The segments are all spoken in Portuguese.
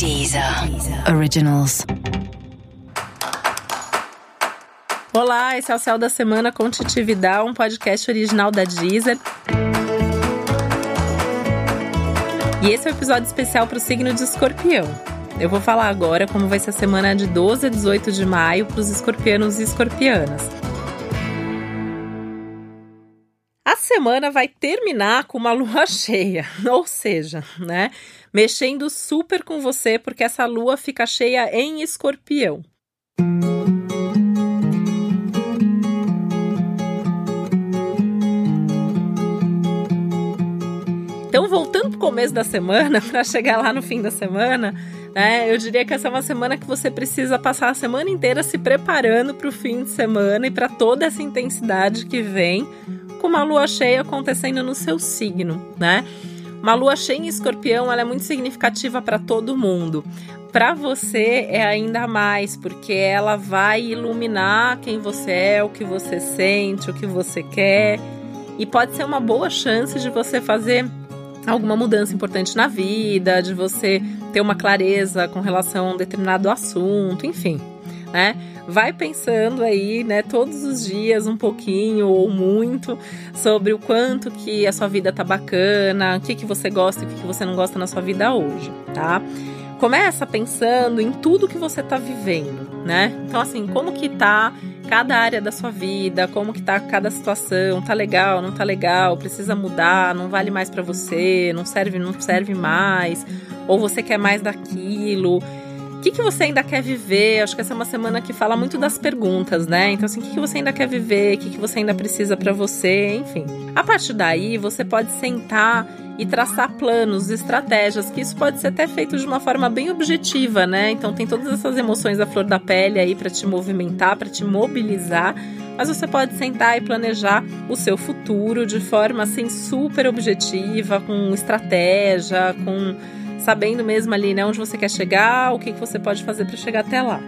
Deezer Originals. Olá, esse é o Céu da Semana com Titi Vidal, um podcast original da Deezer. E esse é o um episódio especial para o signo de escorpião. Eu vou falar agora como vai ser a semana de 12 a 18 de maio para os escorpianos e escorpianas. A semana vai terminar com uma lua cheia, ou seja, né, mexendo super com você porque essa lua fica cheia em escorpião. Começo da semana, para chegar lá no fim da semana, né, eu diria que essa é uma semana que você precisa passar a semana inteira se preparando para o fim de semana e para toda essa intensidade que vem com uma lua cheia acontecendo no seu signo, né? Uma lua cheia em escorpião ela é muito significativa para todo mundo. Para você é ainda mais, porque ela vai iluminar quem você é, o que você sente, o que você quer. E pode ser uma boa chance de você fazer alguma mudança importante na vida, de você ter uma clareza com relação a um determinado assunto, enfim, né? Vai pensando aí, né, todos os dias um pouquinho ou muito sobre o quanto que a sua vida tá bacana, o que que você gosta e o que, que você não gosta na sua vida hoje, tá? Começa pensando em tudo que você tá vivendo, né? Então assim, como que tá cada área da sua vida, como que tá cada situação, tá legal, não tá legal, precisa mudar, não vale mais para você, não serve, não serve mais, ou você quer mais daquilo. O que, que você ainda quer viver? Acho que essa é uma semana que fala muito das perguntas, né? Então, assim, o que, que você ainda quer viver? O que, que você ainda precisa para você? Enfim. A partir daí, você pode sentar e traçar planos, estratégias, que isso pode ser até feito de uma forma bem objetiva, né? Então, tem todas essas emoções à flor da pele aí para te movimentar, para te mobilizar mas você pode sentar e planejar o seu futuro de forma assim super objetiva, com estratégia, com sabendo mesmo ali né, onde você quer chegar, o que, que você pode fazer para chegar até lá.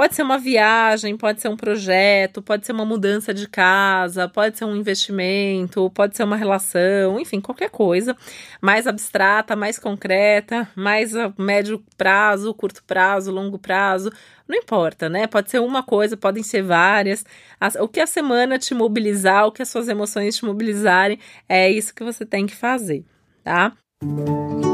Pode ser uma viagem, pode ser um projeto, pode ser uma mudança de casa, pode ser um investimento, pode ser uma relação, enfim, qualquer coisa mais abstrata, mais concreta, mais a médio prazo, curto prazo, longo prazo, não importa, né? Pode ser uma coisa, podem ser várias. O que a semana te mobilizar, o que as suas emoções te mobilizarem, é isso que você tem que fazer, tá? Música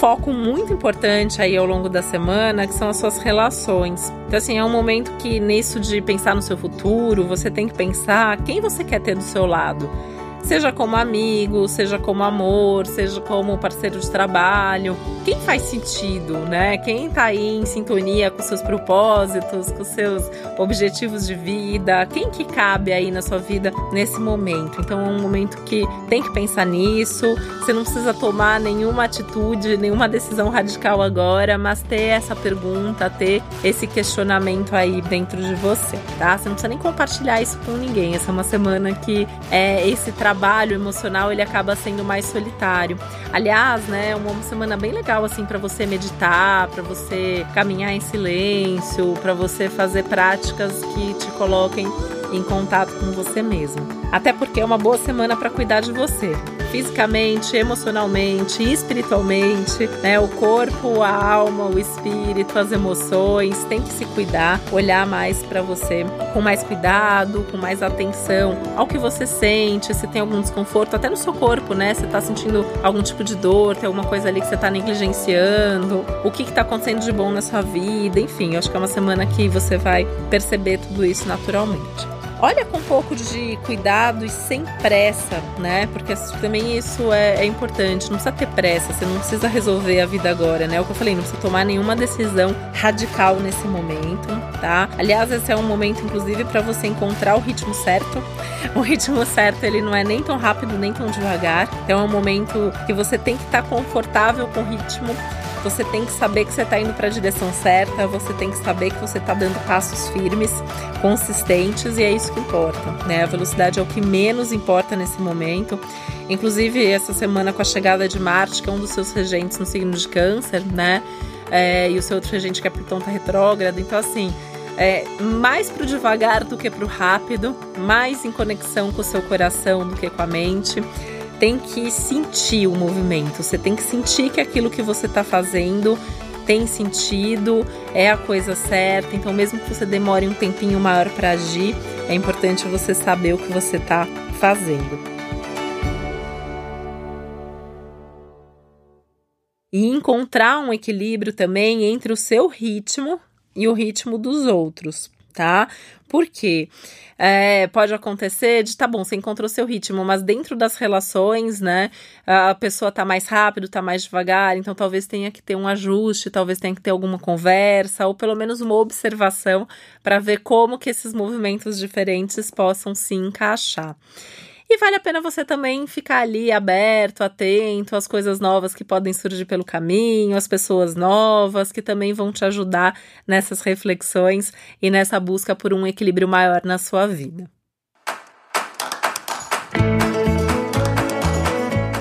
foco muito importante aí ao longo da semana, que são as suas relações. Então, assim, é um momento que nisso de pensar no seu futuro, você tem que pensar quem você quer ter do seu lado seja como amigo, seja como amor, seja como parceiro de trabalho. Quem faz sentido, né? Quem tá aí em sintonia com seus propósitos, com seus objetivos de vida, quem que cabe aí na sua vida nesse momento. Então é um momento que tem que pensar nisso. Você não precisa tomar nenhuma atitude, nenhuma decisão radical agora, mas ter essa pergunta, ter esse questionamento aí dentro de você, tá? Você não precisa nem compartilhar isso com ninguém. Essa é uma semana que é esse trabalho trabalho emocional ele acaba sendo mais solitário. Aliás, né, é uma semana bem legal assim para você meditar, para você caminhar em silêncio, para você fazer práticas que te coloquem em contato com você mesmo. Até porque é uma boa semana para cuidar de você, fisicamente, emocionalmente, espiritualmente, né? O corpo, a alma, o espírito, as emoções, tem que se cuidar, olhar mais para você com mais cuidado, com mais atenção ao que você sente, se tem algum desconforto, até no seu corpo, né? Você tá sentindo algum tipo de dor, tem alguma coisa ali que você tá negligenciando, o que que tá acontecendo de bom na sua vida, enfim, eu acho que é uma semana que você vai perceber tudo isso naturalmente. Olha com um pouco de cuidado e sem pressa, né? Porque também isso é, é, importante. Não precisa ter pressa, você não precisa resolver a vida agora, né? É o que eu falei, não precisa tomar nenhuma decisão radical nesse momento, tá? Aliás, esse é um momento, inclusive, para você encontrar o ritmo certo. O ritmo certo, ele não é nem tão rápido nem tão devagar. Então, é um momento que você tem que estar tá confortável com o ritmo você tem que saber que você está indo para a direção certa, você tem que saber que você está dando passos firmes, consistentes e é isso que importa, né? A velocidade é o que menos importa nesse momento. Inclusive, essa semana com a chegada de Marte, que é um dos seus regentes no signo de Câncer, né? É, e o seu outro regente que é Plutão tá retrógrado. Então, assim, é, mais pro devagar do que pro rápido, mais em conexão com o seu coração do que com a mente. Tem que sentir o movimento, você tem que sentir que aquilo que você está fazendo tem sentido, é a coisa certa. Então, mesmo que você demore um tempinho maior para agir, é importante você saber o que você está fazendo. E encontrar um equilíbrio também entre o seu ritmo e o ritmo dos outros, tá? Porque é, pode acontecer de, tá bom, você encontrou seu ritmo, mas dentro das relações, né, a pessoa tá mais rápido, tá mais devagar, então talvez tenha que ter um ajuste, talvez tenha que ter alguma conversa, ou pelo menos uma observação para ver como que esses movimentos diferentes possam se encaixar. E vale a pena você também ficar ali aberto, atento às coisas novas que podem surgir pelo caminho, às pessoas novas que também vão te ajudar nessas reflexões e nessa busca por um equilíbrio maior na sua vida.